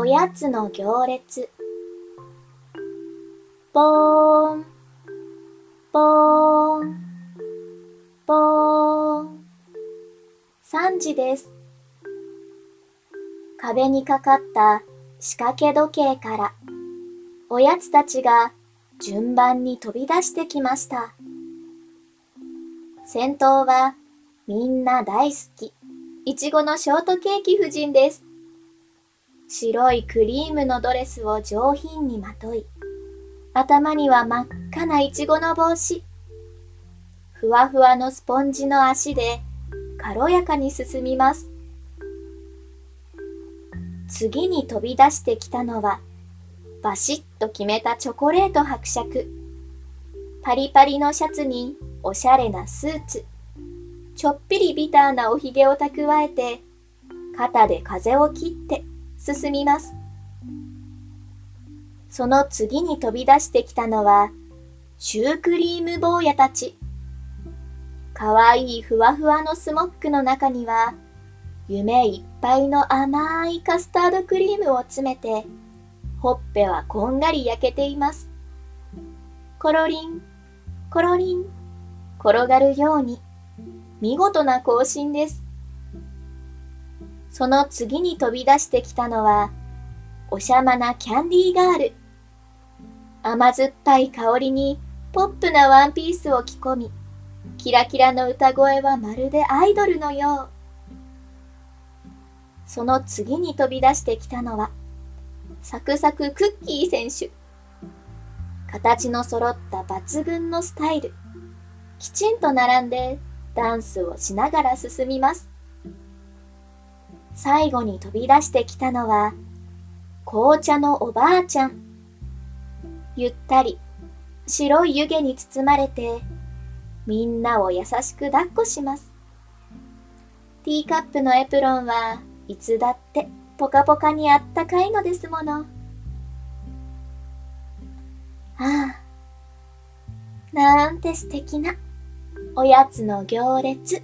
おやつの行列。ぼーんぼーんぼーん3時です。壁にかかった仕掛け時計からおやつたちが順番に飛び出してきました。先頭はみんな大好き。いちごのショートケーキ夫人です。白いクリームのドレスを上品にまとい、頭には真っ赤ないちごの帽子。ふわふわのスポンジの足で軽やかに進みます。次に飛び出してきたのは、バシッと決めたチョコレート伯爵。パリパリのシャツにおしゃれなスーツ。ちょっぴりビターなおひげを蓄えて、肩で風を切って進みます。その次に飛び出してきたのは、シュークリーム坊やたち。かわいいふわふわのスモックの中には、夢いっぱいの甘いカスタードクリームを詰めて、ほっぺはこんがり焼けています。コロリン、コロリン、転がるように、見事な行進です。その次に飛び出してきたのは、おしゃまなキャンディーガール。甘酸っぱい香りにポップなワンピースを着込み、キラキラの歌声はまるでアイドルのよう。その次に飛び出してきたのは、サクサククッキー選手。形の揃った抜群のスタイル。きちんと並んでダンスをしながら進みます。最後に飛び出してきたのは、紅茶のおばあちゃん。ゆったり、白い湯気に包まれて、みんなを優しく抱っこします。ティーカップのエプロンはいつだってポカポカにあったかいのですもの。ああ、なんて素敵なおやつの行列。